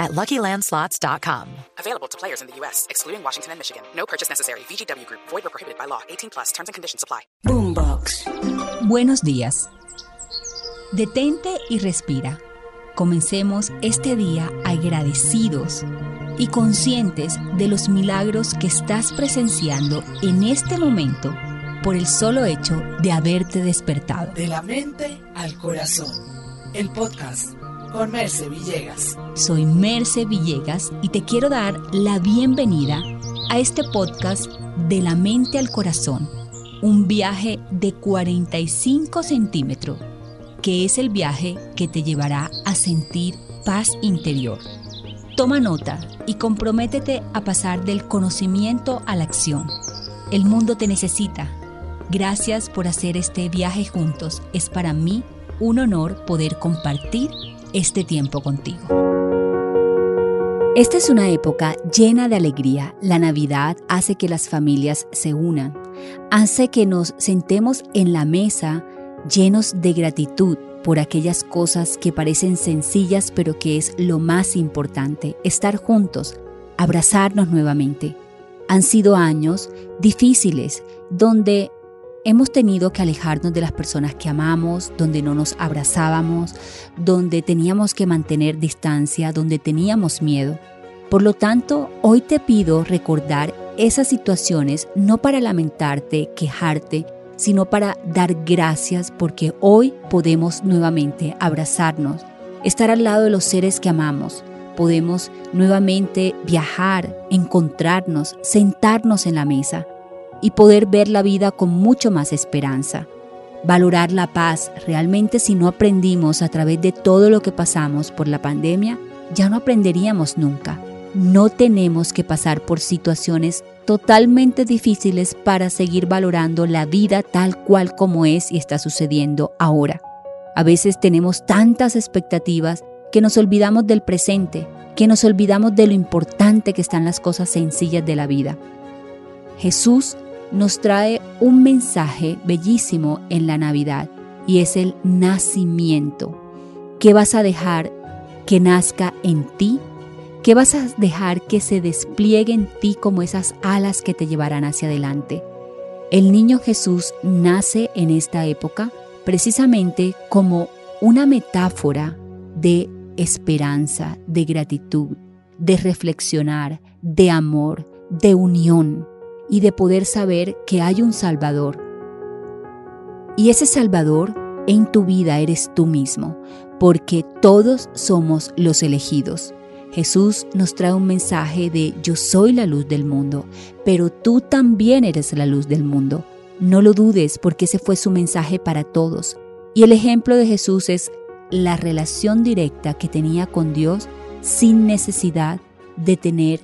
at LuckyLandSlots.com. Available to players in the U.S., excluding Washington and Michigan. No purchase necessary. VGW Group. Void or prohibited by law. 18 plus. Terms and conditions apply. Boombox. Buenos días. Detente y respira. Comencemos este día agradecidos y conscientes de los milagros que estás presenciando en este momento por el solo hecho de haberte despertado. De la mente al corazón. El podcast con Merce Villegas. Soy Merce Villegas y te quiero dar la bienvenida a este podcast de la mente al corazón, un viaje de 45 centímetros, que es el viaje que te llevará a sentir paz interior. Toma nota y comprométete a pasar del conocimiento a la acción. El mundo te necesita. Gracias por hacer este viaje juntos. Es para mí un honor poder compartir este tiempo contigo. Esta es una época llena de alegría. La Navidad hace que las familias se unan, hace que nos sentemos en la mesa llenos de gratitud por aquellas cosas que parecen sencillas pero que es lo más importante, estar juntos, abrazarnos nuevamente. Han sido años difíciles donde Hemos tenido que alejarnos de las personas que amamos, donde no nos abrazábamos, donde teníamos que mantener distancia, donde teníamos miedo. Por lo tanto, hoy te pido recordar esas situaciones no para lamentarte, quejarte, sino para dar gracias porque hoy podemos nuevamente abrazarnos, estar al lado de los seres que amamos, podemos nuevamente viajar, encontrarnos, sentarnos en la mesa y poder ver la vida con mucho más esperanza. Valorar la paz, realmente si no aprendimos a través de todo lo que pasamos por la pandemia, ya no aprenderíamos nunca. No tenemos que pasar por situaciones totalmente difíciles para seguir valorando la vida tal cual como es y está sucediendo ahora. A veces tenemos tantas expectativas que nos olvidamos del presente, que nos olvidamos de lo importante que están las cosas sencillas de la vida. Jesús nos trae un mensaje bellísimo en la Navidad y es el nacimiento. ¿Qué vas a dejar que nazca en ti? ¿Qué vas a dejar que se despliegue en ti como esas alas que te llevarán hacia adelante? El niño Jesús nace en esta época precisamente como una metáfora de esperanza, de gratitud, de reflexionar, de amor, de unión y de poder saber que hay un Salvador. Y ese Salvador en tu vida eres tú mismo, porque todos somos los elegidos. Jesús nos trae un mensaje de yo soy la luz del mundo, pero tú también eres la luz del mundo. No lo dudes porque ese fue su mensaje para todos. Y el ejemplo de Jesús es la relación directa que tenía con Dios sin necesidad de tener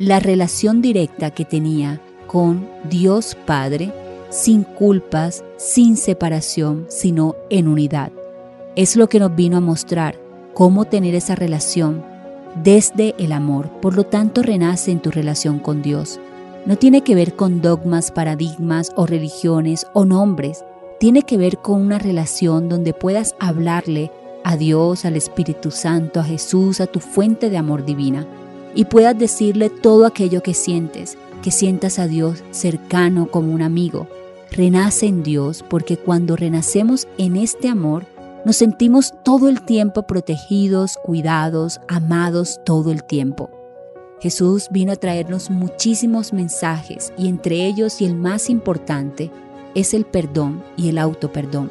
la relación directa que tenía con Dios Padre, sin culpas, sin separación, sino en unidad. Es lo que nos vino a mostrar cómo tener esa relación desde el amor. Por lo tanto, renace en tu relación con Dios. No tiene que ver con dogmas, paradigmas o religiones o nombres. Tiene que ver con una relación donde puedas hablarle a Dios, al Espíritu Santo, a Jesús, a tu fuente de amor divina y puedas decirle todo aquello que sientes, que sientas a Dios cercano como un amigo. Renace en Dios porque cuando renacemos en este amor, nos sentimos todo el tiempo protegidos, cuidados, amados todo el tiempo. Jesús vino a traernos muchísimos mensajes y entre ellos y el más importante es el perdón y el autoperdón.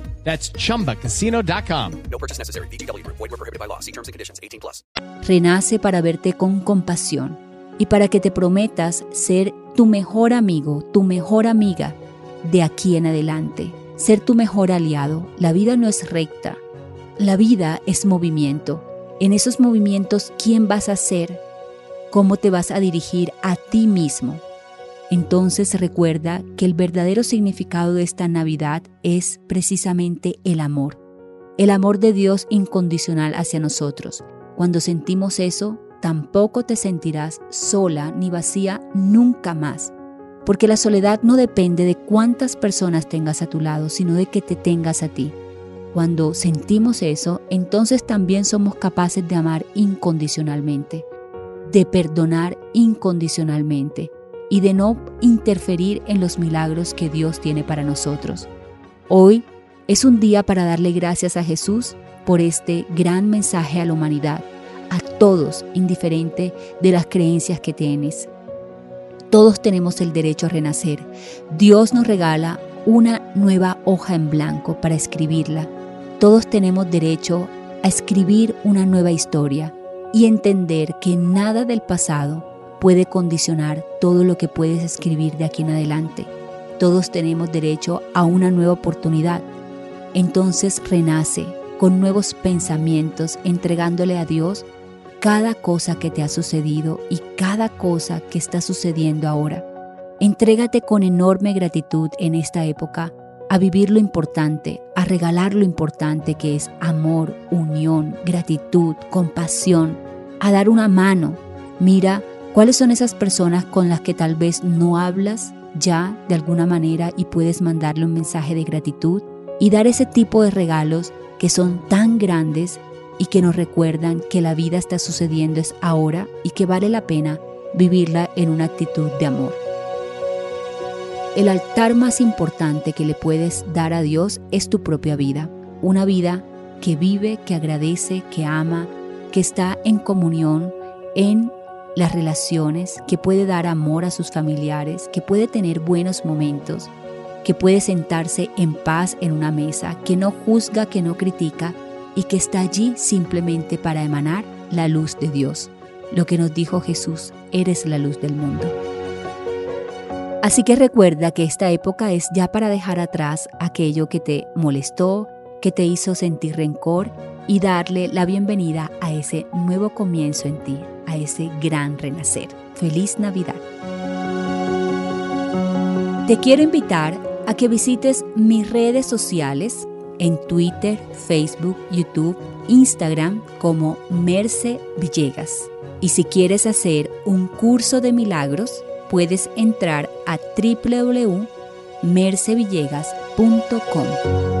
That's chumbacasino.com. No purchase necessary. VGW Group. Void were prohibited by law. See terms and conditions. 18 plus. Renace para verte con compasión y para que te prometas ser tu mejor amigo, tu mejor amiga de aquí en adelante. Ser tu mejor aliado. La vida no es recta. La vida es movimiento. En esos movimientos, ¿quién vas a ser? ¿Cómo te vas a dirigir a ti mismo? Entonces recuerda que el verdadero significado de esta Navidad es precisamente el amor. El amor de Dios incondicional hacia nosotros. Cuando sentimos eso, tampoco te sentirás sola ni vacía nunca más. Porque la soledad no depende de cuántas personas tengas a tu lado, sino de que te tengas a ti. Cuando sentimos eso, entonces también somos capaces de amar incondicionalmente, de perdonar incondicionalmente y de no interferir en los milagros que Dios tiene para nosotros. Hoy es un día para darle gracias a Jesús por este gran mensaje a la humanidad, a todos, indiferente de las creencias que tienes. Todos tenemos el derecho a renacer. Dios nos regala una nueva hoja en blanco para escribirla. Todos tenemos derecho a escribir una nueva historia y entender que nada del pasado puede condicionar todo lo que puedes escribir de aquí en adelante. Todos tenemos derecho a una nueva oportunidad. Entonces renace con nuevos pensamientos, entregándole a Dios cada cosa que te ha sucedido y cada cosa que está sucediendo ahora. Entrégate con enorme gratitud en esta época a vivir lo importante, a regalar lo importante que es amor, unión, gratitud, compasión, a dar una mano. Mira ¿Cuáles son esas personas con las que tal vez no hablas ya de alguna manera y puedes mandarle un mensaje de gratitud y dar ese tipo de regalos que son tan grandes y que nos recuerdan que la vida está sucediendo es ahora y que vale la pena vivirla en una actitud de amor? El altar más importante que le puedes dar a Dios es tu propia vida, una vida que vive, que agradece, que ama, que está en comunión, en las relaciones, que puede dar amor a sus familiares, que puede tener buenos momentos, que puede sentarse en paz en una mesa, que no juzga, que no critica y que está allí simplemente para emanar la luz de Dios. Lo que nos dijo Jesús, eres la luz del mundo. Así que recuerda que esta época es ya para dejar atrás aquello que te molestó, que te hizo sentir rencor y darle la bienvenida a ese nuevo comienzo en ti, a ese gran renacer. Feliz Navidad. Te quiero invitar a que visites mis redes sociales en Twitter, Facebook, YouTube, Instagram como Merce Villegas. Y si quieres hacer un curso de milagros, puedes entrar a www.mercevillegas.com.